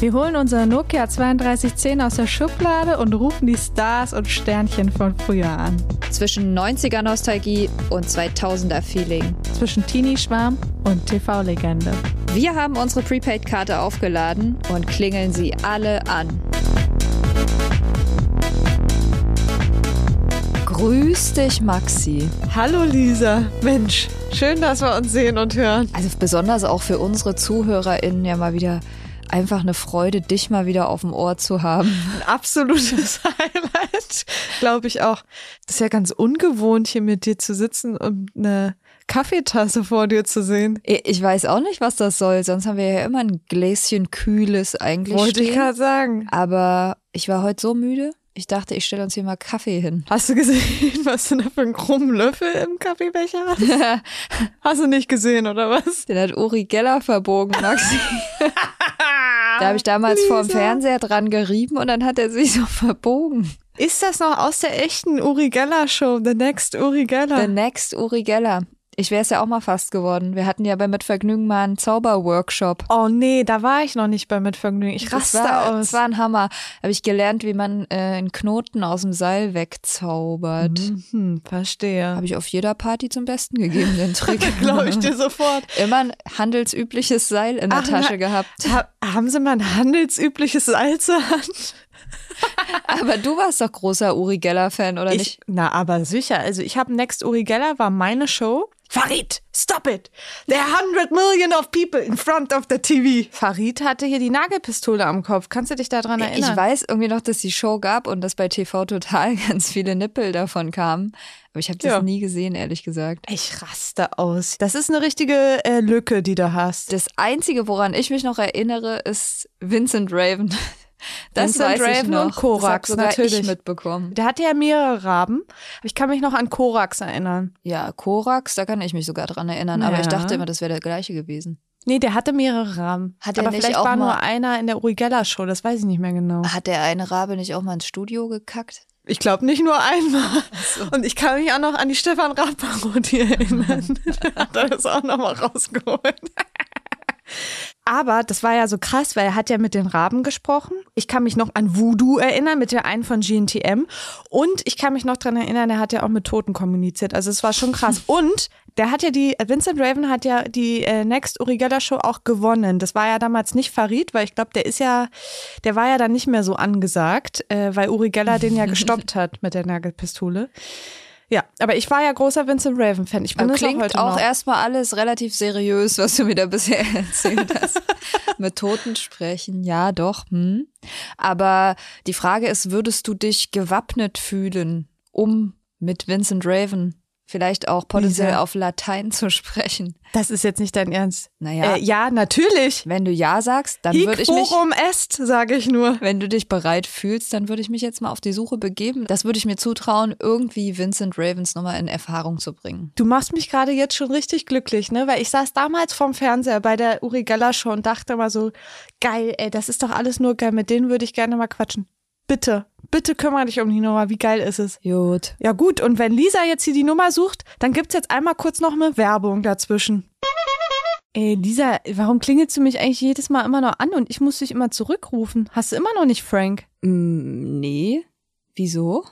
Wir holen unser Nokia 3210 aus der Schublade und rufen die Stars und Sternchen von früher an. Zwischen 90er Nostalgie und 2000er Feeling. Zwischen Teenie-Schwarm und TV-Legende. Wir haben unsere Prepaid-Karte aufgeladen und klingeln sie alle an. Grüß dich, Maxi. Hallo Lisa. Mensch, schön, dass wir uns sehen und hören. Also besonders auch für unsere ZuhörerInnen ja mal wieder einfach eine Freude, dich mal wieder auf dem Ohr zu haben. Ein absolutes Highlight, glaube ich auch. Das ist ja ganz ungewohnt, hier mit dir zu sitzen und eine Kaffeetasse vor dir zu sehen. Ich weiß auch nicht, was das soll. Sonst haben wir ja immer ein Gläschen Kühles eigentlich. Wollte ich gerade sagen. Aber ich war heute so müde. Ich dachte, ich stelle uns hier mal Kaffee hin. Hast du gesehen, was du da für einen krummen Löffel im Kaffeebecher hast? hast du nicht gesehen, oder was? Den hat Uri Geller verbogen, Maxi. Da habe ich damals Lisa. vorm Fernseher dran gerieben und dann hat er sich so verbogen. Ist das noch aus der echten Uri Geller Show? The Next Uri Geller? The Next Uri Geller. Ich wäre es ja auch mal fast geworden. Wir hatten ja bei Mitvergnügen mal einen Zauberworkshop. Oh nee, da war ich noch nicht bei Mitvergnügen. Ich Das raste war, aus. das war ein Hammer. Habe ich gelernt, wie man äh, einen Knoten aus dem Seil wegzaubert. Mhm, verstehe. Habe ich auf jeder Party zum Besten gegeben, den Trick. Glaube ich dir sofort. Immer ein handelsübliches Seil in der Ach, Tasche na- gehabt. Ha haben Sie mal ein handelsübliches Seil zur Hand? Aber du warst doch großer Uri Geller-Fan, oder Ich, nicht? na, aber sicher. Also ich habe Next Uri Geller war meine Show. Farid, stop it! There are 100 million of people in front of the TV. Farid hatte hier die Nagelpistole am Kopf. Kannst du dich daran erinnern? Ich weiß irgendwie noch, dass die Show gab und dass bei TV Total ganz viele Nippel davon kamen. Aber ich habe das Ja. nie gesehen, ehrlich gesagt. Ich raste aus. Das ist eine richtige äh, Lücke, die du hast. Das Einzige, woran ich mich noch erinnere, ist Vincent Raven. Das Vincent weiß Raven und Korax, das natürlich. ich mitbekommen. Der hatte ja mehrere Raben. Aber ich kann mich noch an Korax erinnern. Ja, Korax, da kann ich mich sogar dran erinnern. Aber ich dachte immer, das wäre der gleiche gewesen. Nee, der hatte mehrere Raben. Hat er Aber vielleicht war nur einer in der Uri Geller Show. Das weiß ich nicht mehr genau. Hat der eine Rabe nicht auch mal ins Studio gekackt? Ich glaube nicht nur einmal. Und ich kann mich auch noch an die Stefan Raab-Parodie erinnern. da hat er das auch noch mal rausgeholt. Aber das war ja so krass, weil er hat ja mit den Raben gesprochen. Ich kann mich noch an Voodoo erinnern, mit der einen von GNTM. Und ich kann mich noch dran erinnern, er hat ja auch mit Toten kommuniziert. Also es war schon krass. Und der hat ja die, Vincent Raven hat ja die äh, Next Uri Geller Show auch gewonnen. Das war ja damals nicht Farid, weil ich glaube, der ist ja, der war ja dann nicht mehr so angesagt, äh, weil Uri Geller den ja gestoppt hat mit der Nagelpistole. Ja, aber ich war ja großer Vincent Raven-Fan. Ich bin klingt heute auch noch. erstmal alles relativ seriös, was du mir da bisher erzählt hast. Mit Toten sprechen, ja doch. Hm. Aber die Frage ist, würdest du dich gewappnet fühlen, um mit Vincent Raven vielleicht auch potenziell Lisa. auf Latein zu sprechen? Das ist jetzt nicht dein Ernst. Naja, Äh, ja, natürlich. wenn du ja sagst, dann würde ich mich... forum est, sage ich nur. Wenn du dich bereit fühlst, dann würde ich mich jetzt mal auf die Suche begeben. Das würde ich mir zutrauen, irgendwie Vincent Ravens nochmal in Erfahrung zu bringen. Du machst mich gerade jetzt schon richtig glücklich, ne? Weil ich saß damals vorm Fernseher bei der Uri Geller Show und dachte mal so, geil, ey, das ist doch alles nur geil. Mit denen würde ich gerne mal quatschen. Bitte, bitte kümmere dich um die Nummer. Wie geil ist es? Gut. Ja gut, und wenn Lisa jetzt hier die Nummer sucht, dann gibt's jetzt einmal kurz noch eine Werbung dazwischen. Ey, Lisa, warum klingelst du mich eigentlich jedes Mal immer noch an und ich muss dich immer zurückrufen? Hast du immer noch nicht Frank? Mm, nee. Wieso?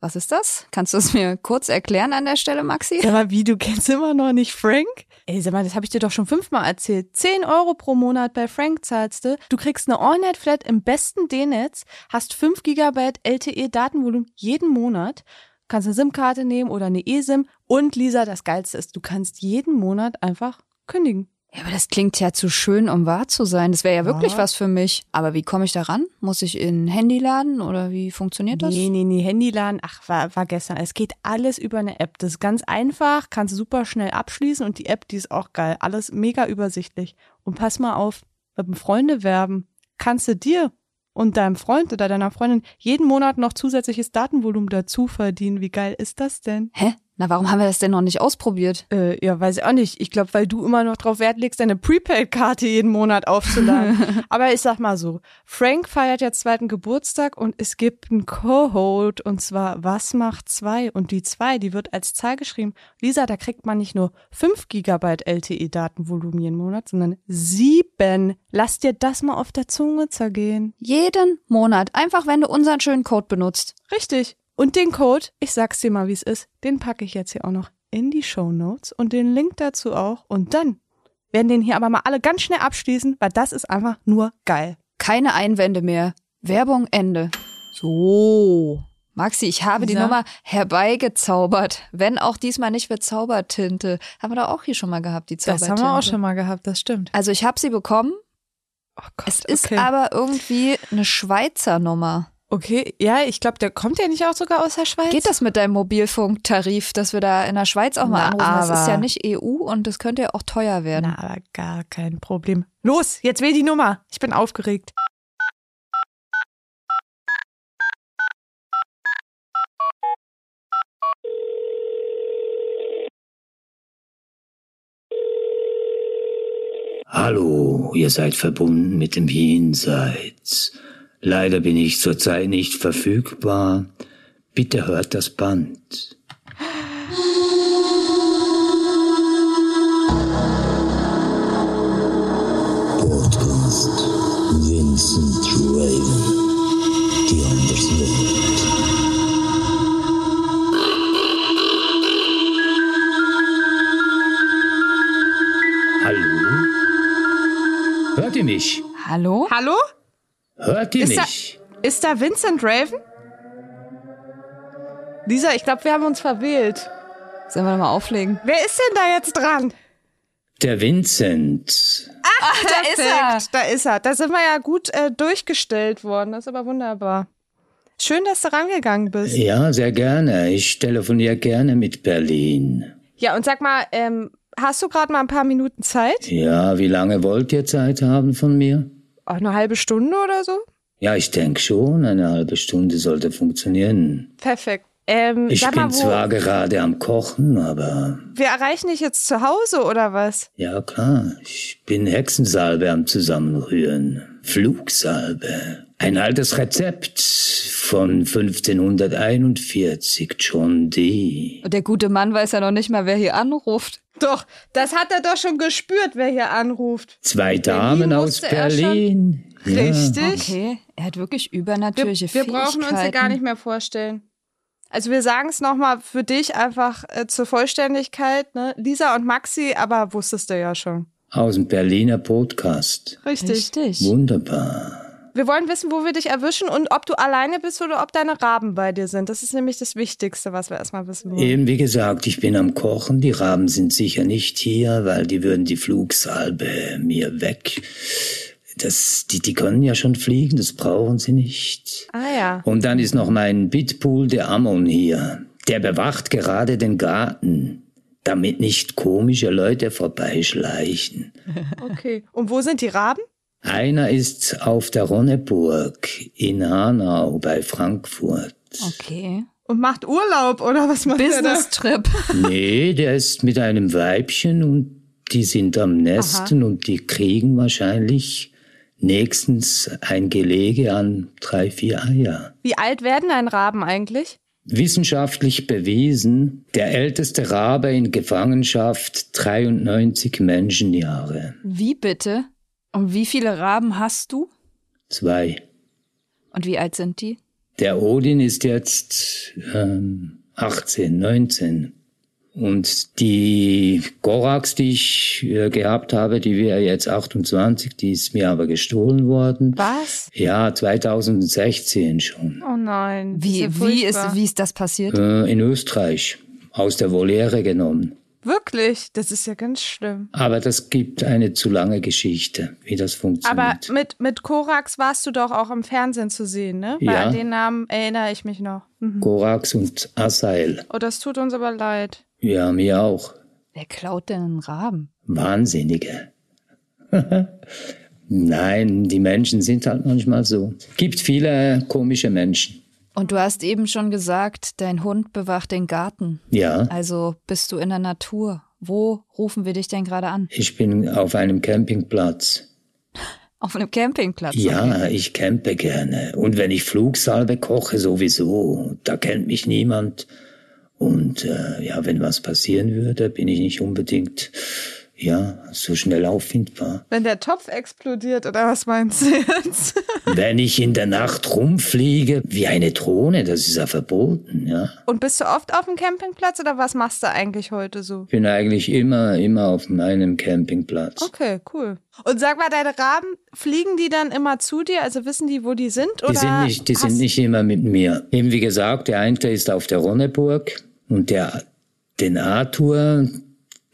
Was ist das? Kannst du es mir kurz erklären an der Stelle, Maxi? Mal, wie, du kennst immer noch nicht Frank? Ey, sag mal, das habe ich dir doch schon fünfmal erzählt. 10 Euro pro Monat bei Frank zahlst du. Du kriegst eine Allnet-Flat im besten D-Netz, hast 5 GB LTE-Datenvolumen jeden Monat, kannst eine SIM-Karte nehmen oder eine eSIM. Und Lisa, das Geilste ist, du kannst jeden Monat einfach kündigen. Ja, aber das klingt ja zu schön, um wahr zu sein. Das wäre ja wirklich Ja. was für mich. Aber wie komme ich da ran? Muss ich in ein Handy laden oder wie funktioniert das? Nee, nee, nee, Handyladen, ach, war, war gestern. Es geht alles über eine App. Das ist ganz einfach, kannst du super schnell abschließen und die App, die ist auch geil. Alles mega übersichtlich. Und pass mal auf, mit dem Freunde werben, kannst du dir und deinem Freund oder deiner Freundin jeden Monat noch zusätzliches Datenvolumen dazu verdienen. Wie geil ist das denn? Hä? Na, warum haben wir das denn noch nicht ausprobiert? Äh, ja, weiß ich auch nicht. Ich glaube, weil du immer noch drauf Wert legst, deine Prepaid-Karte jeden Monat aufzuladen. Aber ich sag mal so, Frank feiert jetzt zweiten Geburtstag und es gibt einen Co-Hold und zwar Was macht zwei? Und die zwei, die wird als Zahl geschrieben. Lisa, da kriegt man nicht nur 5 Gigabyte LTE-Datenvolumen jeden Monat, sondern sieben. Lass dir das mal auf der Zunge zergehen. Jeden Monat. Einfach, wenn du unseren schönen Code benutzt. Richtig. Und den Code, ich sag's dir mal, wie es ist, den packe ich jetzt hier auch noch in die Show Notes und den Link dazu auch. Und dann werden den hier aber mal alle ganz schnell abschließen, weil das ist einfach nur geil. Keine Einwände mehr. Werbung Ende. So. Maxi, ich habe die Lisa? Nummer herbeigezaubert. Wenn auch diesmal nicht mit Zaubertinte. Haben wir doch auch hier schon mal gehabt, die Das Zaubertinte. haben wir auch schon mal gehabt, das stimmt. Also ich habe sie bekommen. Oh Gott, Es ist okay. aber irgendwie eine Schweizer Nummer. Okay, ja, ich glaube, der kommt ja nicht auch sogar aus der Schweiz. Geht das mit deinem Mobilfunktarif, dass wir da in der Schweiz auch mal Na, anrufen? Das ist ja nicht EU und das könnte ja auch teuer werden. Na, aber gar kein Problem. Los, jetzt wähl die Nummer. Ich bin aufgeregt. Hallo, ihr seid verbunden mit dem Jenseits. Leider bin ich zurzeit nicht verfügbar. Bitte hört das Band. Podcast Vincent Raven, die Anderswelt. Hallo? Hört ihr mich? Hallo? Hallo? Hört ihr Ist da- mich? Ist da Vincent Raven? Lisa, ich glaube, wir haben uns verwählt. Sollen wir nochmal auflegen? Wer ist denn da jetzt dran? Der Vincent. da ist er. Da ist er. Da sind wir ja gut äh, durchgestellt worden. Das ist aber wunderbar. Schön, dass du rangegangen bist. Ja, sehr gerne. Ich telefoniere gerne mit Berlin. Ja, und sag mal, ähm, hast du gerade mal ein paar Minuten Zeit? Ja, wie lange wollt ihr Zeit haben von mir? Auch eine halbe Stunde oder so? Ja, ich denke schon, eine halbe Stunde sollte funktionieren. Perfekt. Ähm, Ich bin mal, zwar gerade am Kochen, aber wir erreichen dich jetzt zu Hause oder was? Ja, klar. Ich bin Hexensalbe am Zusammenrühren. Flugsalbe. Ein altes Rezept von 1541, John Dee. Und der gute Mann weiß ja noch nicht mal, wer hier anruft. Doch, das hat er doch schon gespürt, wer hier anruft. Zwei Damen aus er schon- Berlin. Ja. Richtig. Okay, er hat wirklich Wir, übernatürliche wir brauchen uns hier gar nicht mehr vorstellen. Also wir sagen es nochmal für dich einfach äh, zur Vollständigkeit. Ne? Lisa und Maxi, aber wusstest du ja schon. Aus dem Berliner Podcast. Richtig. Richtig. Wunderbar. Wir wollen wissen, wo wir dich erwischen und ob du alleine bist oder ob deine Raben bei dir sind. Das ist nämlich das Wichtigste, was wir erstmal wissen wollen. Eben wie gesagt, ich bin am Kochen. Die Raben sind sicher nicht hier, weil die würden die Flugsalbe mir weg. Das, die, die können ja schon fliegen, das brauchen sie nicht. Ah ja. Und dann ist noch mein Bitbull, der Ammon hier. Der bewacht gerade den Garten, damit nicht komische Leute vorbeischleichen. Okay. Und wo sind die Raben? Einer ist auf der Ronneburg in Hanau bei Frankfurt. Okay. Und macht Urlaub oder was macht er da? Business-Trip. Nee, der ist mit einem Weibchen und die sind am Nesten und die kriegen wahrscheinlich nächstens ein Gelege an drei, vier Eier. Wie alt werden ein Raben eigentlich? Wissenschaftlich bewiesen, der älteste Rabe in Gefangenschaft 93 Menschenjahre. Wie bitte? Und wie viele Raben hast du? Zwei. Und wie alt sind die? Der Odin ist jetzt ähm, 18, 19. Und die Gorax, die ich äh, gehabt habe, die wäre jetzt 28, die ist mir aber gestohlen worden. Was? Ja, 2016 schon. Oh nein. Wie, ja wie, ist, wie ist das passiert? Äh, in Österreich. Aus der Voliere genommen. Wirklich? Das ist ja ganz schlimm. Aber das gibt eine zu lange Geschichte, wie das Aber funktioniert. mit, mit Korax warst du doch auch im Fernsehen zu sehen, ne? Weil Ja. an den Namen erinnere ich mich noch. Mhm. Gorax und Asael. Oh, das tut uns aber leid. Ja, mir auch. Wer klaut denn einen Raben? Wahnsinnige. Nein, die Menschen sind halt manchmal so. Gibt viele komische Menschen. Und du hast eben schon gesagt, dein Hund bewacht den Garten. Ja, Also bist du in der Natur. Wo rufen wir dich denn gerade an? ich bin auf einem Campingplatz. Auf einem Campingplatz. Ja, ich campe gerne. Und wenn ich Flugsalbe koche, sowieso. Da kennt mich niemand. Und äh, ja, wenn was passieren würde, bin ich nicht unbedingt ja so schnell auffindbar. Wenn der Topf explodiert, oder was meinst du jetzt? wenn ich in der Nacht rumfliege wie eine Drohne, das ist ja verboten, ja. Und bist du oft auf dem Campingplatz oder was machst du eigentlich heute so? Ich bin eigentlich immer, immer auf meinem Campingplatz. Okay, cool. Und sag mal, deine Raben, fliegen die dann immer zu dir? Also wissen die, wo die sind? Oder Die sind nicht, die sind nicht immer mit mir. Eben wie gesagt, der eine ist auf der Ronneburg und der, den Arthur,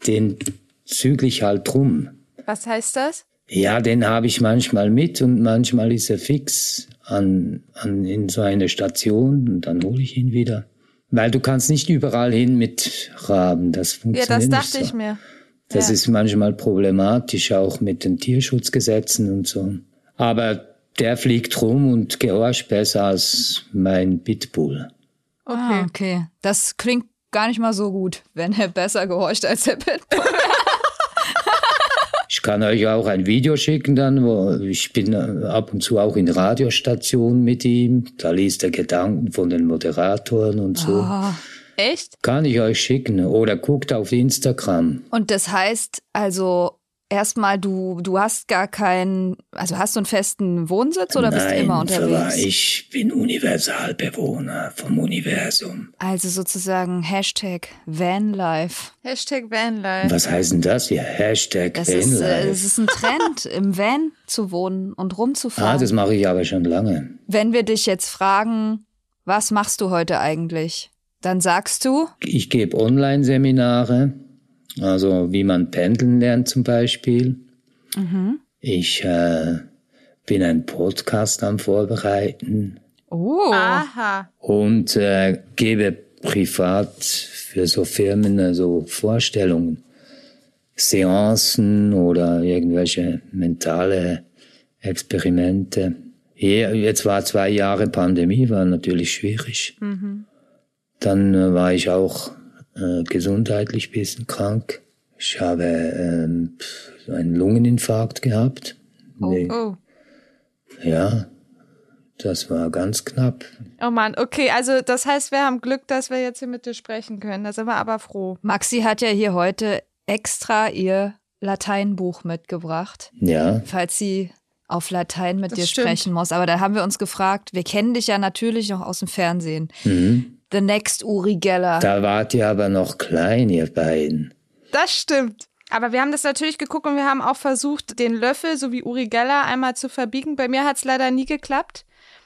den zügle ich halt drum. Was heißt das? Ja, den habe ich manchmal mit und manchmal ist er fix an, an in so eine Station und dann hole ich ihn wieder. Weil du kannst nicht überall hin mit Raben, das Ja, funktioniert das nicht dachte so. ich mir. Das Ja. ist manchmal problematisch, auch mit den Tierschutzgesetzen und so. Aber der fliegt rum und gehorcht besser als mein Pitbull. Okay. Ah, okay. Das klingt gar nicht mal so gut, wenn er besser gehorcht als der Pitbull. Ich kann euch auch ein Video schicken dann, wo ich bin äh, ab und zu auch in Radiostationen mit ihm. Da liest er Gedanken von den Moderatoren und so. Ah. Echt? Kann ich euch schicken oder guckt auf Instagram. Und das heißt also erstmal, du, du hast gar keinen, also hast du einen festen Wohnsitz oder bist du Nein, immer unterwegs? ich bin Universalbewohner vom Universum. Also sozusagen Hashtag Vanlife. Hashtag Vanlife. Was heißt denn das hier? Hashtag Das ist, äh, Vanlife. das ist ein Trend, im Van zu wohnen und Ah, rumzufahren. das mache ich aber schon lange. Wenn wir dich jetzt fragen, was machst du heute eigentlich? Dann sagst du, Ich gebe Online-Seminare, also wie man pendeln lernt zum Beispiel. Ich äh, bin ein Podcast am Vorbereiten oh, Aha. und äh, gebe privat für so Firmen äh, so Vorstellungen, Seancen oder irgendwelche mentale Experimente. Ja, Jetzt war zwei Jahre Pandemie, war natürlich schwierig. Dann äh, war ich auch äh, gesundheitlich bisschen krank. Ich habe ähm, einen Lungeninfarkt gehabt. Nee, Oh. Ja, das war ganz knapp. Oh Mann, okay, also das heißt, wir haben Glück, dass wir jetzt hier mit dir sprechen können. Da sind wir aber froh. Maxi hat ja hier heute extra ihr Lateinbuch mitgebracht, Ja, falls sie auf Latein mit Das dir stimmt. sprechen muss. Aber da haben wir uns gefragt, wir kennen dich ja natürlich noch aus dem Fernsehen. mhm. The next Uri Geller. da wart ihr aber noch klein, ihr beiden. Das stimmt. Aber wir haben das natürlich geguckt und wir haben auch versucht, den Löffel, so wie Uri Geller, einmal zu verbiegen. Bei mir hat es leider nie geklappt.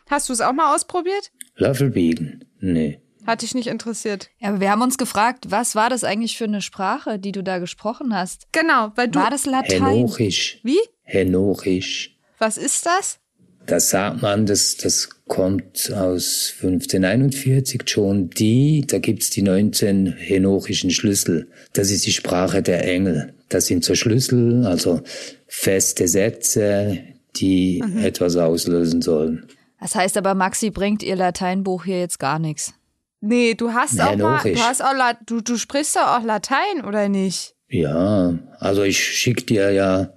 Hast du es auch mal ausprobiert? Löffel biegen? Nee. Hat dich nicht interessiert. Ja, aber wir haben uns gefragt, was war das eigentlich für eine Sprache, die du da gesprochen hast? Genau, weil du. War das Latein? Henochisch. Wie? Henochisch. Was ist das? Das sagt man, das, das kommt aus 1541. John Dee, da gibt's die 19 henochischen Schlüssel. Das ist die Sprache der Engel. Das sind so Schlüssel, also feste Sätze, die etwas auslösen sollen. Das heißt aber, Maxi bringt ihr Lateinbuch hier jetzt gar nichts. Nee, du hast auch mal, du hast auch, La du, du sprichst doch auch Latein, oder nicht? Ja, also ich schick dir ja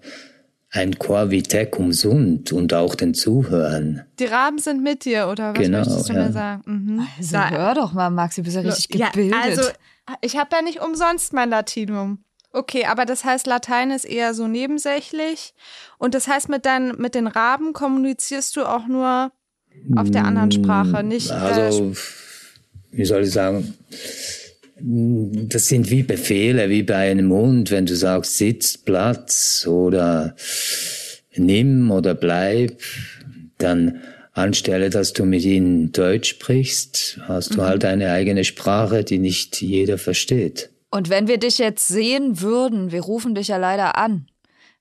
ein Corvitecum sunt und auch den Zuhörern. Die Raben sind mit dir, oder was Genau, möchtest du ja. mir sagen? Mhm. Also Da- hör doch mal, Maxi, du bist ja richtig Ja, gebildet. also ich habe ja nicht umsonst mein Latinum. Okay, aber das heißt, Latein ist eher so nebensächlich. Und das heißt, mit, deinen, mit den Raben kommunizierst du auch nur auf der anderen Sprache, nicht. äh, Also, wie soll ich sagen, das sind wie Befehle, wie bei einem Hund, wenn du sagst, sitz, Platz oder nimm oder bleib, dann anstelle, dass du mit ihnen Deutsch sprichst, hast du halt eine eigene Sprache, die nicht jeder versteht. Und wenn wir dich jetzt sehen würden, wir rufen dich ja leider an,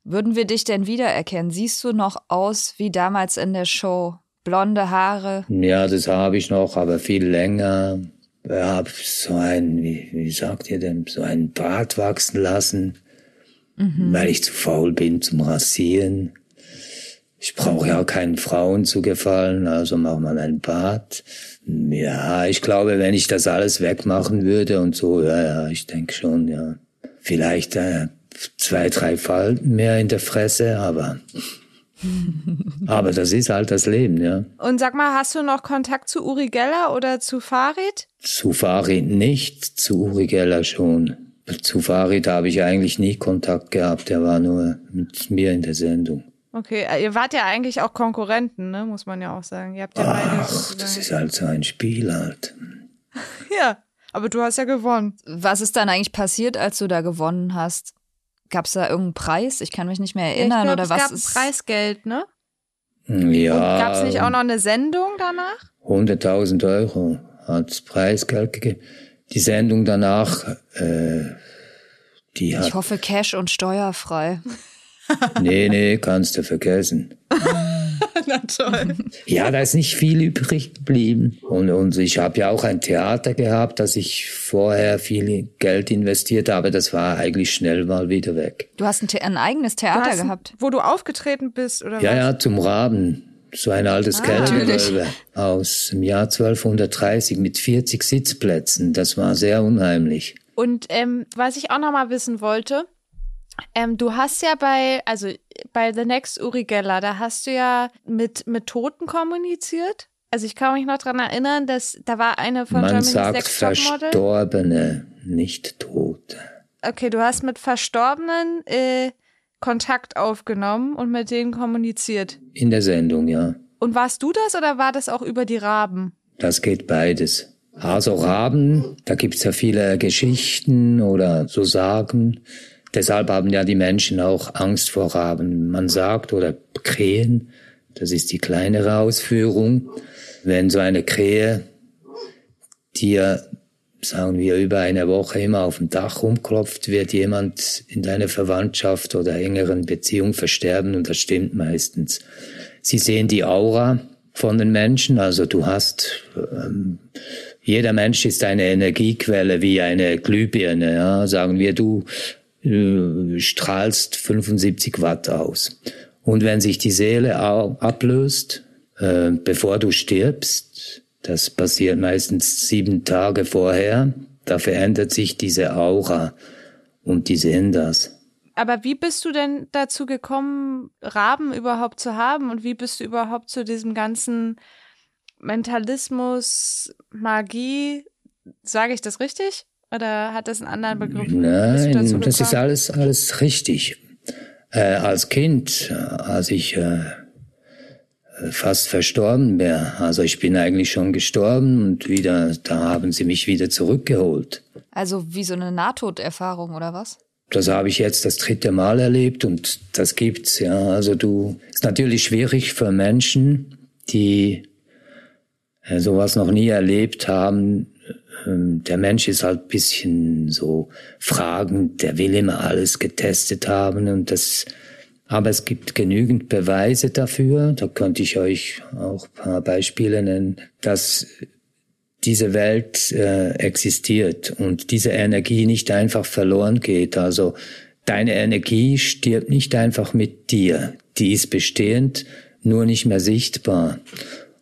würden wir dich denn wiedererkennen? Siehst du noch aus wie damals in der Show? Blonde Haare? Ja, das habe ich noch, aber viel länger. Ich habe so ein, wie, wie sagt ihr denn, so einen Bart wachsen lassen, weil ich zu faul bin zum Rasieren. ich brauche ja auch keinen Frauen zu gefallen, also mach mal ein Bad. Ja, ich glaube, wenn ich das alles wegmachen würde und so, ja, ja, ich denke schon, ja. Vielleicht äh, zwei, drei Falten mehr in der Fresse, aber aber das ist halt das Leben, ja. Und sag mal, hast du noch Kontakt zu Uri Geller oder zu Farid? Zu Farid nicht, zu Uri Geller schon. Zu Farid habe ich eigentlich nie Kontakt gehabt, der war nur mit mir in der Sendung. Okay, äh, ihr wart ja eigentlich auch Konkurrenten, ne? muss man ja auch sagen. Ihr habt ja Ach, das ist halt so ein Spiel halt. ja, aber du hast ja gewonnen. Was ist dann eigentlich passiert, als du da gewonnen hast? Gab es da irgendeinen Preis? Ich kann mich nicht mehr erinnern. glaub, oder es was gab ist. Preisgeld, ne? Ja. Gab es nicht auch noch eine Sendung danach? 100.000 Euro als Preisgeld gegeben. Die Sendung danach, äh, die hat. Ich hoffe, Cash und steuerfrei. Nee, nee, kannst du vergessen. Na toll. Ja, da ist nicht viel übrig geblieben. Und, und ich habe ja auch ein Theater gehabt, das ich vorher viel Geld investiert habe. Das war eigentlich schnell mal wieder weg. Du hast ein, The ein eigenes Theater hast- gehabt. Wo du aufgetreten bist, oder Ja, was? ja, zum Raben. So ein altes Ah, Kellergewölbe aus dem Jahr 1230 mit 40 Sitzplätzen. Das war sehr unheimlich. Und ähm, was ich auch noch mal wissen wollte, ähm, du hast ja bei, also bei The Next Uri Geller, da hast du ja mit, mit Toten kommuniziert. Also ich kann mich noch dran erinnern, dass da war eine von Man Germany's sagt Next. Verstorbene, nicht Tote. Okay, du hast mit Verstorbenen äh, Kontakt aufgenommen und mit denen kommuniziert. In der Sendung, ja. Und warst du das oder war das auch über die Raben? Das geht beides. Also Raben, da gibt's ja viele Geschichten oder so Sagen. Deshalb haben ja die Menschen auch Angst vor Raben. Man sagt, oder Krähen, das ist die kleinere Ausführung, wenn so eine Krähe dir, sagen wir, über eine Woche immer auf dem Dach rumklopft, wird jemand in deiner Verwandtschaft oder engeren Beziehung versterben und das stimmt meistens. Sie sehen die Aura von den Menschen, also du hast ähm, jeder Mensch ist eine Energiequelle wie eine Glühbirne. Ja? Sagen wir, du äh, strahlst 75 Watt aus. Und wenn sich die Seele ablöst, äh, bevor du stirbst, das passiert meistens sieben Tage vorher, da verändert sich diese Aura und die sehen das. Aber wie bist du denn dazu gekommen, Raben überhaupt zu haben? Und wie bist du überhaupt zu diesem ganzen Mentalismus, Magie, sage ich das richtig? Oder hat das einen anderen Begriff? Nein, das ist alles, alles richtig. Äh, als Kind, äh, als ich äh, äh, fast verstorben wäre, also ich bin eigentlich schon gestorben und wieder, da haben sie mich wieder zurückgeholt. Also wie so eine Nahtoderfahrung oder was? Das habe ich jetzt das dritte Mal erlebt und das gibt's, ja. Also du, ist natürlich schwierig für Menschen, die äh, sowas noch nie erlebt haben. Ähm, Der Mensch ist halt bisschen so fragend, der will immer alles getestet haben und das, aber es gibt genügend Beweise dafür, da könnte ich euch auch ein paar Beispiele nennen, dass diese Welt äh, existiert und diese Energie nicht einfach verloren geht. Also deine Energie stirbt nicht einfach mit dir. Die ist bestehend, nur nicht mehr sichtbar.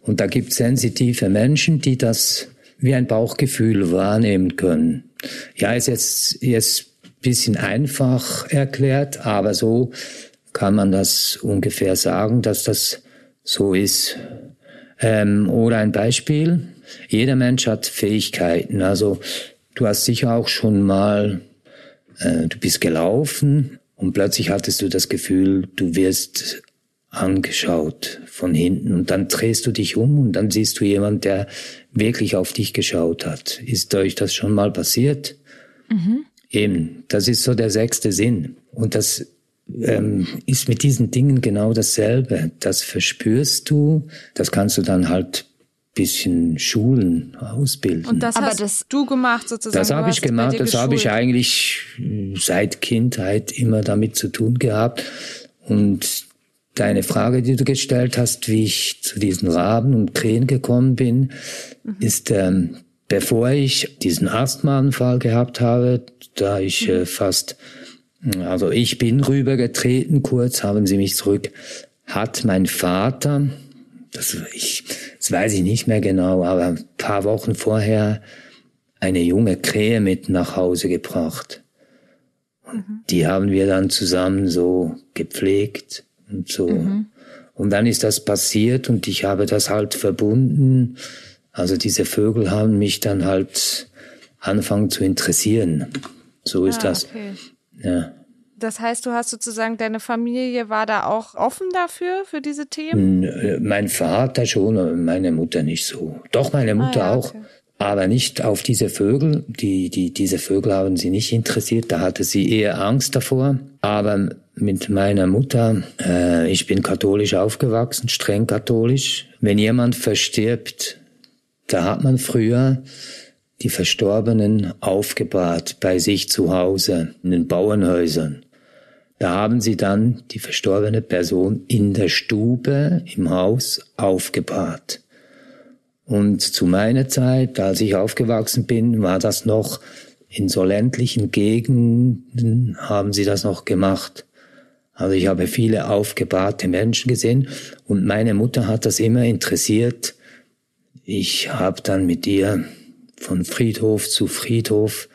Und da gibt sensitive Menschen, die das wie ein Bauchgefühl wahrnehmen können. Ja, ist jetzt, jetzt bisschen einfach erklärt, aber so kann man das ungefähr sagen, dass das so ist. Ähm, oder ein Beispiel. Jeder Mensch hat Fähigkeiten. Also du hast sicher auch schon mal, äh, du bist gelaufen und plötzlich hattest du das Gefühl, du wirst angeschaut von hinten und dann drehst du dich um und dann siehst du jemand, der wirklich auf dich geschaut hat. Ist euch das schon mal passiert? Eben, das ist so der sechste Sinn. Und das ähm, ist mit diesen Dingen genau dasselbe. Das verspürst du, das kannst du dann halt bisschen schulen, ausbilden. Und das Aber hast das- du gemacht sozusagen. Das habe ich gemacht, das habe ich eigentlich äh, seit Kindheit immer damit zu tun gehabt. Und deine Frage, die du gestellt hast, wie ich zu diesen Raben und Krähen gekommen bin, Mhm. ist, ähm, bevor ich diesen Asthmaanfall gehabt habe, da ich Mhm. äh, fast, also ich bin rübergetreten, kurz haben sie mich zurück hat mein Vater, das, ich, das weiß ich nicht mehr genau, aber ein paar Wochen vorher eine junge Krähe mit nach Hause gebracht. Mhm. Die haben wir dann zusammen so gepflegt und so. Mhm. Und dann ist das passiert und ich habe das halt verbunden. Also diese Vögel haben mich dann halt anfangen zu interessieren. So ist ah, das. Okay. Ja. Das heißt, du hast sozusagen, deine Familie war da auch offen dafür, für diese Themen? Äh, mein Vater schon, meine Mutter nicht so. Doch, meine Mutter ah, ja, auch. Aber nicht auf diese Vögel. Die, die, diese Vögel haben sie nicht interessiert. Da hatte sie eher Angst davor. Aber mit meiner Mutter, äh, ich bin katholisch aufgewachsen, streng katholisch. Wenn jemand verstirbt, da hat man früher die Verstorbenen aufgebahrt bei sich zu Hause in den Bauernhäusern. Da haben sie dann die verstorbene Person in der Stube im Haus aufgebahrt. Und zu meiner Zeit, als ich aufgewachsen bin, war das noch in so ländlichen Gegenden haben sie das noch gemacht. Also ich habe viele aufgebahrte Menschen gesehen und meine Mutter hat das immer interessiert. Ich habe dann mit ihr von Friedhof zu Friedhof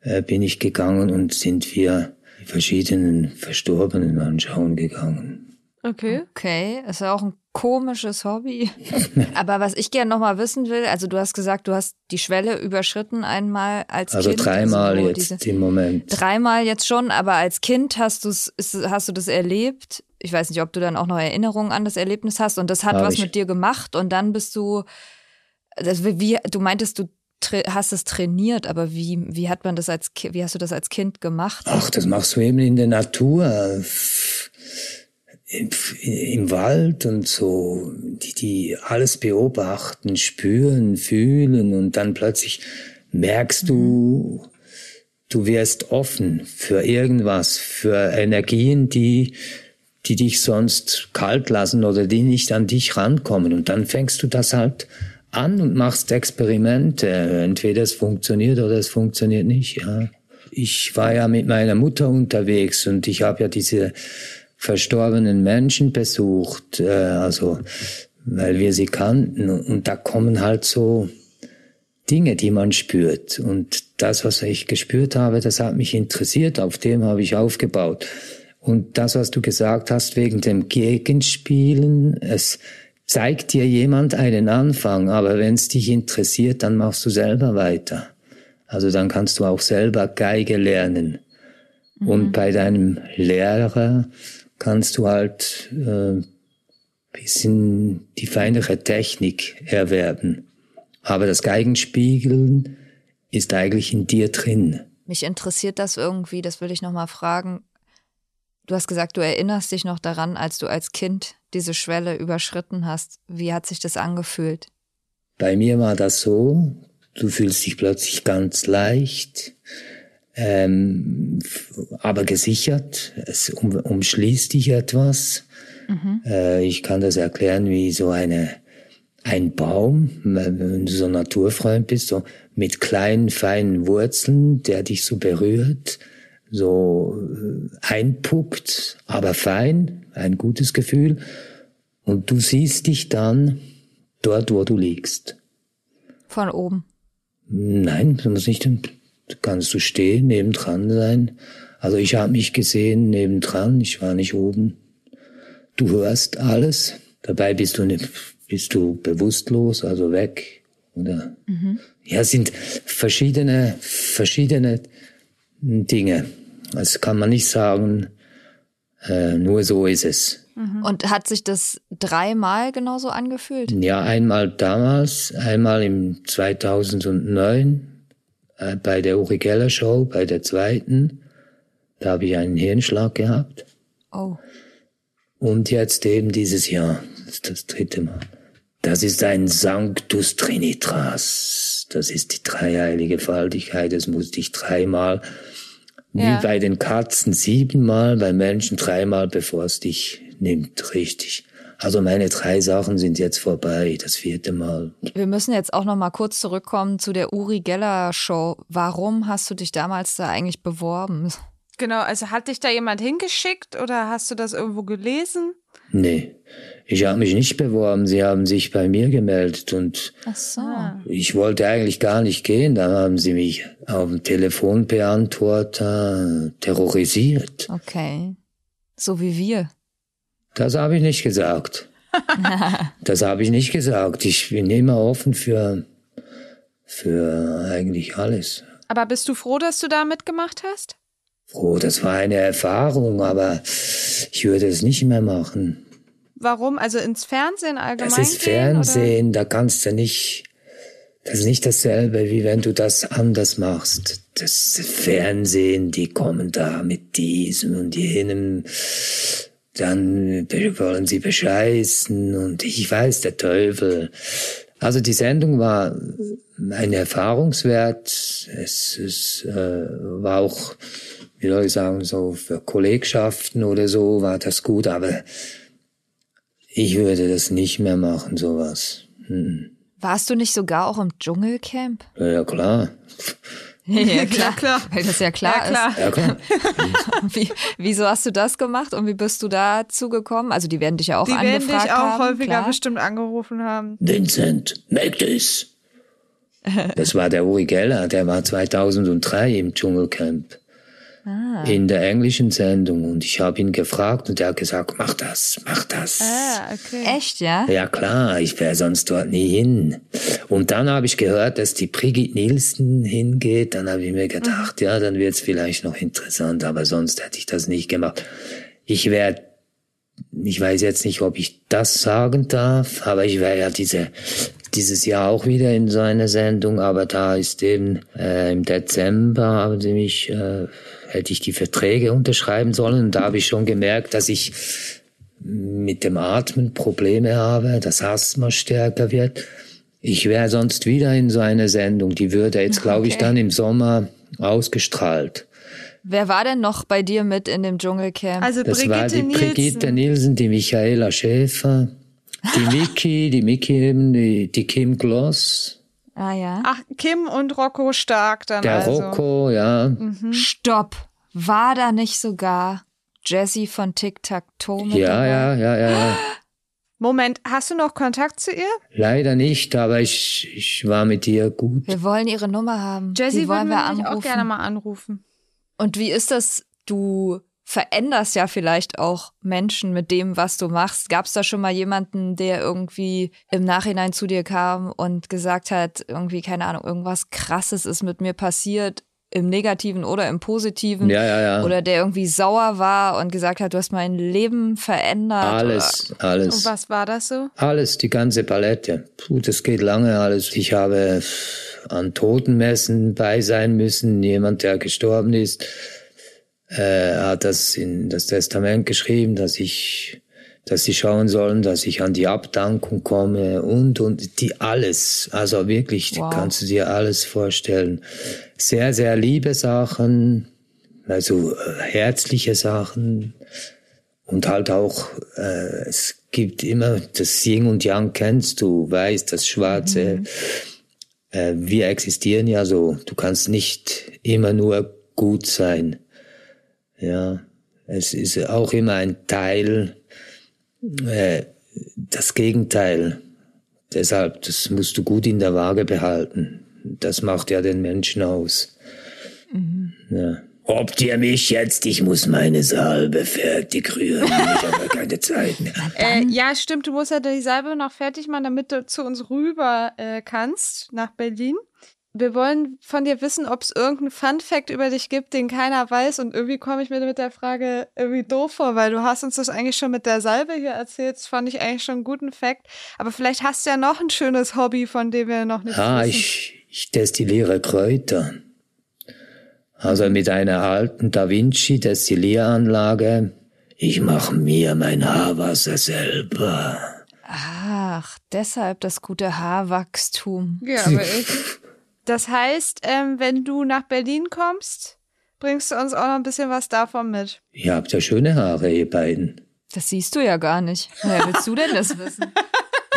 äh, bin ich gegangen und sind wir verschiedenen Verstorbenen anschauen gegangen. Okay. Okay, ist ja auch ein komisches Hobby. Aber was ich gerne nochmal wissen will, also du hast gesagt, du hast die Schwelle überschritten einmal als also Kind. Dreimal also jetzt diese, im Moment. Dreimal jetzt schon, aber als Kind hast, du's, hast du das erlebt. Ich weiß nicht, ob du dann auch noch Erinnerungen an das Erlebnis hast und das hat Hab was ich. mit dir gemacht und dann bist du, das, wie, du meintest, du hast es trainiert, aber wie, wie hat man das als wie hast du das als Kind gemacht? Ach, das machst du eben in der Natur. Im, Wald und so, die, die alles beobachten, spüren, fühlen und dann plötzlich merkst du, du wirst offen für irgendwas, für Energien, die, die dich sonst kalt lassen oder die nicht an dich rankommen. Und dann fängst du das halt an und machst Experimente. Entweder es funktioniert oder es funktioniert nicht. Ja. Ich war ja mit meiner Mutter unterwegs und ich habe ja diese verstorbenen Menschen besucht, äh, also weil wir sie kannten. Und da kommen halt so Dinge, die man spürt. Und das, was ich gespürt habe, das hat mich interessiert. Auf dem habe ich aufgebaut. Und das, was du gesagt hast wegen dem Gegenspielen, es zeigt dir jemand einen Anfang, aber wenn es dich interessiert, dann machst du selber weiter. Also dann kannst du auch selber Geige lernen. Mhm. Und bei deinem Lehrer kannst du halt äh, bisschen die feinere Technik erwerben. Aber das Geigenspiegeln ist eigentlich in dir drin. Mich interessiert das irgendwie, das will ich nochmal fragen. Du hast gesagt, du erinnerst dich noch daran, als du als Kind diese Schwelle überschritten hast. Wie hat sich das angefühlt? Bei mir war das so, du fühlst dich plötzlich ganz leicht, ähm, aber gesichert. Es um, umschließt dich etwas. Mhm. Äh, ich kann das erklären wie so eine ein Baum, wenn du so Naturfreund bist, so mit kleinen, feinen Wurzeln, der dich so berührt so äh, einpuckt, aber fein, ein gutes Gefühl. Und du siehst dich dann dort, wo du liegst. Von oben? Nein, du musst nicht, kannst du stehen, nebendran sein. Also ich habe mich gesehen nebendran, ich war nicht oben. Du hörst alles, dabei bist du nicht, bist du bewusstlos, also weg. Oder mhm. ja, sind verschiedene, verschiedene Dinge. Das kann man nicht sagen, äh, nur so ist es. Mhm. Und hat sich das dreimal genauso angefühlt? Ja, einmal damals, einmal im 2009 äh, bei der Uri Geller Show, bei der zweiten. Da habe ich einen Hirnschlag gehabt. Oh. Und jetzt eben dieses Jahr, das das dritte Mal. Das ist ein Sanctus Trinitras. Das ist die dreieilige Faltigkeit. Das musste ich dreimal ja. Wie bei den Katzen siebenmal, bei Menschen dreimal, bevor es dich nimmt, richtig. Also meine drei Sachen sind jetzt vorbei, das vierte Mal. Wir müssen jetzt auch noch mal kurz zurückkommen zu der Uri Geller Show. Warum hast du dich damals da eigentlich beworben? Genau, also hat dich da jemand hingeschickt oder hast du das irgendwo gelesen? Nee, ich habe mich nicht beworben. Sie haben sich bei mir gemeldet und Ach so. ich wollte eigentlich gar nicht gehen. Da haben sie mich auf dem Telefonbeantworter terrorisiert. Okay. So wie wir. Das habe ich nicht gesagt. das habe ich nicht gesagt. Ich bin immer offen für, für eigentlich alles. Aber bist du froh, dass du da mitgemacht hast? Froh, das war eine Erfahrung, aber ich würde es nicht mehr machen. Warum? Also ins Fernsehen allgemein? Das ist gehen, Fernsehen, da kannst du nicht, das ist nicht dasselbe, wie wenn du das anders machst. Das Fernsehen, die kommen da mit diesem und jenem, dann wollen sie bescheißen und ich weiß, der Teufel. Also die Sendung war ein Erfahrungswert. Es, es äh, war auch, wie soll ich sagen, so für Kollegschaften oder so war das gut, aber ich würde das nicht mehr machen, sowas. Hm. Warst du nicht sogar auch im Dschungelcamp? Ja, ja, klar. Ja, klar. Weil das ja klar, Ja, klar. Ja, klar. ist. Wie, wieso hast du das gemacht und wie bist du dazu gekommen? Also die werden dich ja auch Die werden angefragt dich auch haben, häufiger klar. bestimmt angerufen haben. Vincent, make this. Das war der Uri Geller, der war 2003 im Dschungelcamp. In der englischen Sendung. Und ich habe ihn gefragt und er hat gesagt, mach das, mach das. Ah, okay. Echt, ja? Ja klar, ich wäre sonst dort nie hin. Und dann habe ich gehört, dass die Brigitte Nielsen hingeht. Dann habe ich mir gedacht, ja, dann wird's vielleicht noch interessant, aber sonst hätte ich das nicht gemacht. Ich wäre, ich weiß jetzt nicht, ob ich das sagen darf, aber ich wäre ja diese, dieses Jahr auch wieder in so einer Sendung, aber da ist eben äh, im Dezember haben sie mich, äh, hätte ich die Verträge unterschreiben sollen. Und da habe ich schon gemerkt, dass ich mit dem Atmen Probleme habe, das Asthma stärker wird. Ich wäre sonst wieder in so einer Sendung, die würde jetzt, glaube ich, Okay. dann im Sommer ausgestrahlt. Wer war denn noch bei dir mit in dem Dschungelcamp? Also Das Brigitte war die Nielsen. Brigitte Nielsen, die Michaela Schäfer, die Miki, die Miki eben, die, die Kim Gloss, ah ja. Ach, Kim und Rocco Stark dann der also. Rocco, ja. Stopp. War da nicht sogar Jessie von Tic Tac Toe Ja, ja, ja, ja, ja. Moment, hast du noch Kontakt zu ihr? Leider nicht, aber ich, ich war mit ihr gut. Wir wollen ihre Nummer haben. Jessie wollen wir wir auch gerne mal anrufen. Und wie ist das? Du veränderst ja vielleicht auch Menschen mit dem, was du machst. Gab es da schon mal jemanden, der irgendwie im Nachhinein zu dir kam und gesagt hat, irgendwie, keine Ahnung, irgendwas krasses ist mit mir passiert, im Negativen oder im Positiven? Ja, ja, ja. Oder der irgendwie sauer war und gesagt hat, du hast mein Leben verändert. Alles, Und alles. was war das so? Alles, die ganze Palette. Puh, das geht lange alles. Ich habe an Totenmessen bei sein müssen. Jemand, der gestorben ist, äh, hat das in das Testament geschrieben, dass ich, dass sie schauen sollen, dass ich an die Abdankung komme und, und die alles. Also wirklich, Wow. kannst du dir alles vorstellen. Sehr, sehr liebe Sachen, also äh, herzliche Sachen, und halt auch, äh, es gibt immer das Yin und Yang kennst du, weißt, das Schwarze. Äh, wir existieren ja so. Du kannst nicht immer nur gut sein. Ja, es ist auch immer ein Teil, äh, das Gegenteil. Deshalb, das musst du gut in der Waage behalten. Das macht ja den Menschen aus. Ja. Ob dir mich jetzt, ich muss meine Salbe fertig rühren, ich habe keine Zeit mehr. Äh, ja, stimmt, du musst ja die Salbe noch fertig machen, damit du zu uns rüber äh, kannst, nach Berlin. Wir wollen von dir wissen, ob es irgendeinen Fun-Fact über dich gibt, den keiner weiß. Und irgendwie komme ich mir mit der Frage irgendwie doof vor, weil du hast uns das eigentlich schon mit der Salbe hier erzählt. Das fand ich eigentlich schon einen guten Fact. Aber vielleicht hast du ja noch ein schönes Hobby, von dem wir noch nicht Ah, wissen. ich, ich destilliere Kräuter. Also mit einer alten Da Vinci Destillieranlage. Ich mache mir mein Haarwasser selber. Ach, deshalb das gute Haarwachstum. Ja, aber ich. Das heißt, ähm, wenn du nach Berlin kommst, bringst du uns auch noch ein bisschen was davon mit. Ihr habt ja schöne Haare, ihr beiden. Das siehst du ja gar nicht. Woher willst du denn das wissen?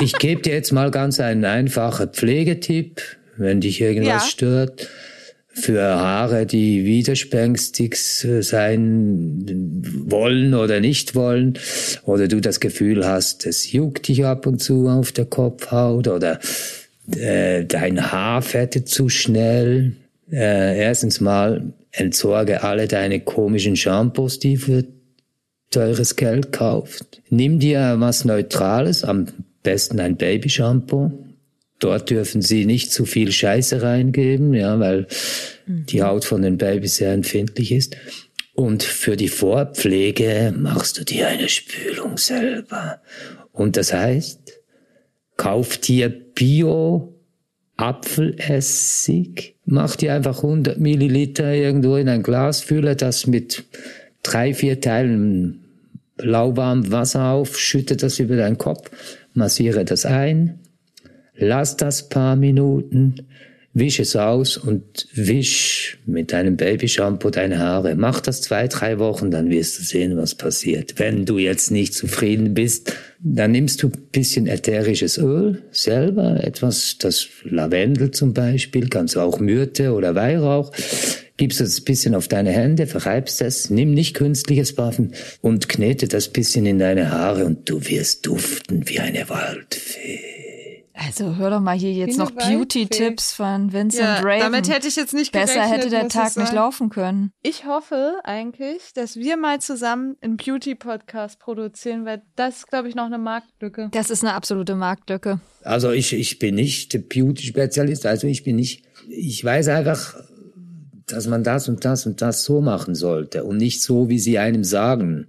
Ich gebe dir jetzt mal ganz einen einfachen Pflegetipp, wenn dich irgendwas Ja. stört. für Haare, die widerspenstig sein wollen oder nicht wollen, oder du das Gefühl hast, es juckt dich ab und zu auf der Kopfhaut oder äh, dein Haar fettet zu schnell. Äh, erstens mal entsorge alle deine komischen Shampoos, die für teures Geld kauft. Nimm dir was Neutrales, am besten ein Babyshampoo. Dort dürfen sie nicht zu viel Scheiße reingeben, ja, weil mhm. die Haut von den Babys sehr empfindlich ist. Und für die Vorpflege machst du dir eine Spülung selber. Und das heißt, kauf dir Bio Apfelessig, mach dir einfach 100 Milliliter irgendwo in ein Glas, fülle das mit drei, vier Teilen lauwarmem Wasser auf, schütte das über deinen Kopf, massiere das ein, lass das paar Minuten, wisch es aus und wisch mit deinem Babyshampoo deine Haare. Mach das zwei, drei Wochen, dann wirst du sehen, was passiert. Wenn du jetzt nicht zufrieden bist, dann nimmst du bisschen ätherisches Öl selber, etwas, das Lavendel zum Beispiel, kannst du auch Myrte oder Weihrauch, gibst es bisschen auf deine Hände, verreibst es, nimm nicht künstliches Waffen und knete das bisschen in deine Haare und du wirst duften wie eine Waldfee. Also hör doch mal hier jetzt noch Beauty-Tipps von Vincent ja, Raven. Damit hätte ich jetzt nicht gerechnet, Besser hätte der Tag nicht laufen können. Ich hoffe eigentlich, dass wir mal zusammen einen Beauty-Podcast produzieren, weil das ist, glaube ich, noch eine Marktlücke. Das ist eine absolute Marktlücke. Also ich, ich bin nicht der Beauty-Spezialist, also ich bin nicht, ich weiß einfach, dass man das und das und das so machen sollte und nicht so, wie sie einem sagen.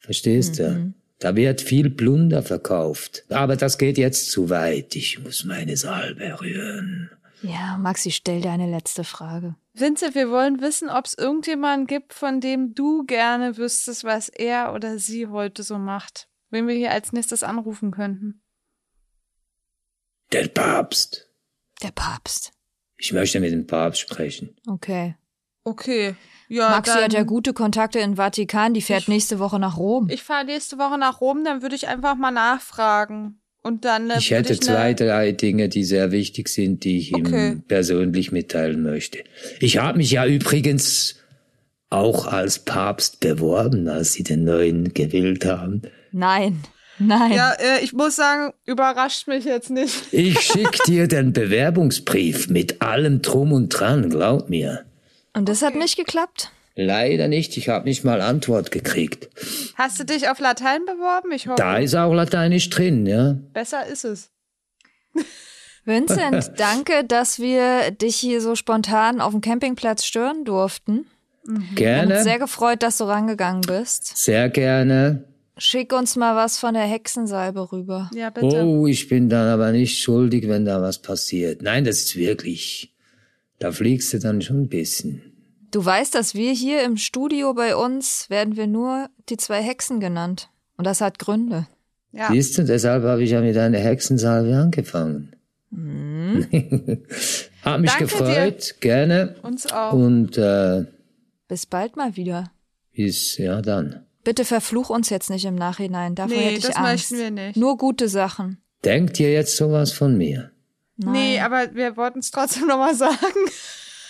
Verstehst mhm. du? Da wird viel Plunder verkauft. Aber das geht jetzt zu weit. Ich muss meine Salbe rühren. Ja, Maxi, stell dir eine letzte Frage. Vincent, wir wollen wissen, ob es irgendjemanden gibt, von dem du gerne wüsstest, was er oder sie heute so macht. Wen wir hier als nächstes anrufen könnten. Der Papst. Der Papst. Ich möchte mit dem Papst sprechen. Okay. Okay. Ja, Maxi hat ja gute Kontakte in Vatikan, die fährt ich, nächste Woche nach Rom. Ich fahre nächste Woche nach Rom, dann würde ich einfach mal nachfragen. Und dann. Äh, ich hätte ich zwei, drei Dinge, die sehr wichtig sind, die ich okay. ihm persönlich mitteilen möchte. Ich habe mich ja übrigens auch als Papst beworben, als sie den neuen gewählt haben. Nein. Nein. Ja, äh, ich muss sagen, überrascht mich jetzt nicht. Ich schick dir den Bewerbungsbrief mit allem Drum und Dran, glaub mir. Und das hat nicht geklappt? Leider nicht. Ich habe nicht mal Antwort gekriegt. Hast du dich auf Latein beworben? Ich hoffe. Da ist auch Lateinisch drin, ja. Besser ist es. Vincent, danke, dass wir dich hier so spontan auf dem Campingplatz stören durften. Mhm. Gerne. Uns sehr gefreut, dass du rangegangen bist. Sehr gerne. Schick uns mal was von der Hexensalbe rüber. Ja, bitte. Oh, ich bin dann aber nicht schuldig, wenn da was passiert. Nein, das ist wirklich da fliegst du dann schon ein bisschen. Du weißt, dass wir hier im Studio bei uns werden wir nur die zwei Hexen genannt. Und das hat Gründe. Ja. Siehst du, deshalb habe ich ja mit einer Hexensalve angefangen. Mhm. Hab mich Danke gefreut, dir. gerne. Uns auch. Und äh, bis bald mal wieder. Bis ja dann. Bitte verfluch uns jetzt nicht im Nachhinein. Davor nee, hätte ich das Angst. möchten wir nicht. Nur gute Sachen. Denkt ihr jetzt sowas von mir? Nein. Nee, aber wir wollten es trotzdem nochmal sagen.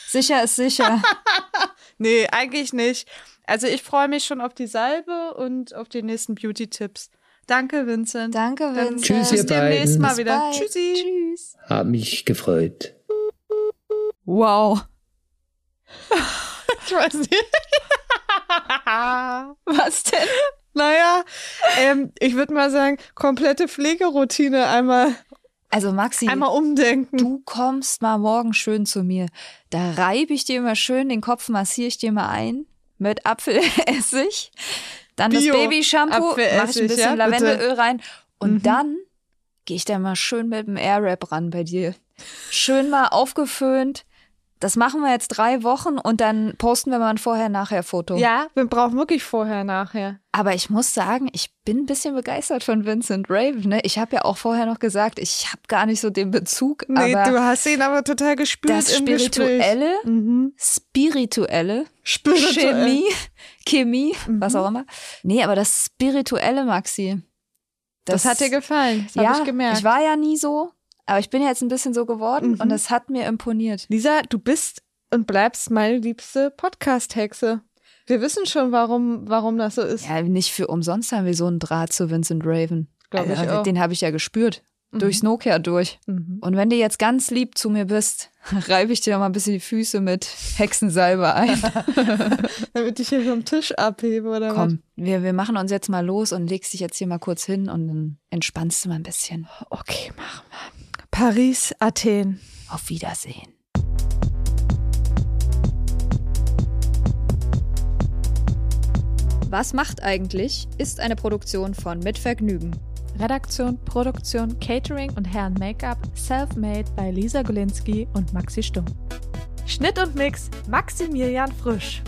Sicher ist sicher. nee, eigentlich nicht. Also ich freue mich schon auf die Salbe und auf die nächsten Beauty-Tipps. Danke, Vincent. Danke, Vincent. Tschüss, ihr Bis demnächst mal wieder. Bald. Tschüssi. Tschüss. Hab mich gefreut. Wow. ich weiß nicht. Was denn? Naja, ähm, ich würde mal sagen, komplette Pflegeroutine einmal also Maxi, einmal umdenken. Du kommst mal morgen schön zu mir. Da reibe ich dir mal schön den Kopf, massiere ich dir mal ein mit Apfelessig. Dann Bio das Babyshampoo, mache ich ein bisschen ja, Lavendelöl rein und mhm. dann gehe ich da mal schön mit dem Airwrap ran bei dir. Schön mal aufgeföhnt, das machen wir jetzt drei Wochen und dann posten wir mal ein Vorher-Nachher-Foto. Ja, wir brauchen wirklich Vorher-Nachher. Aber ich muss sagen, ich bin ein bisschen begeistert von Vincent Raven. Ne? Ich habe ja auch vorher noch gesagt, ich habe gar nicht so den Bezug. Nee, du hast ihn aber total gespürt das im Spirituelle, mhm. Spirituelle, Spirituell. Chemie, Chemie, mhm. was auch immer. Nee, aber das Spirituelle, Maxi. Das, das hat dir gefallen, das ja, ich gemerkt. Ich war ja nie so. Aber ich bin ja jetzt ein bisschen so geworden mhm. und das hat mir imponiert. Lisa, du bist und bleibst meine liebste Podcast-Hexe. Wir wissen schon, warum, warum das so ist. Ja, nicht für umsonst haben wir so einen Draht zu Vincent Raven. Glaub ich Also, auch. Den habe ich ja gespürt. Durchs Nokia durch. Mhm. Und wenn du jetzt ganz lieb zu mir bist, reibe ich dir noch mal ein bisschen die Füße mit Hexensalbe ein. Damit ich hier vom Tisch abhebe oder Komm, wir, wir machen uns jetzt mal los und legst dich jetzt hier mal kurz hin und dann entspannst du mal ein bisschen. was? Okay, machen wir. Paris, Athen. Auf Wiedersehen. Was macht eigentlich? ist eine Produktion von Mit Vergnügen. Redaktion, Produktion, Catering und Herren Make-up self-made bei Lisa Golinski und Maxi Stumm. Schnitt und Mix Maximilian Frisch.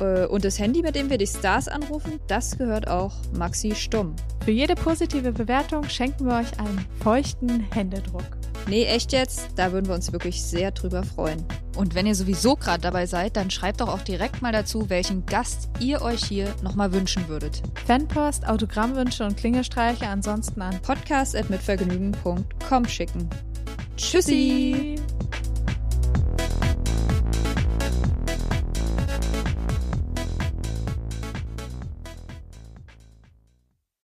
Äh, Und das Handy, mit dem wir die Stars anrufen, das gehört auch Maxi Stumm. Für jede positive Bewertung schenken wir euch einen feuchten Händedruck. Nee, echt jetzt? Da würden wir uns wirklich sehr drüber freuen. Und wenn ihr sowieso gerade dabei seid, dann schreibt doch auch direkt mal dazu, welchen Gast ihr euch hier nochmal wünschen würdet. Fanpost, Autogrammwünsche und Klingelstreiche ansonsten an Podcast at mitvergnügen.com schicken. Tschüssi!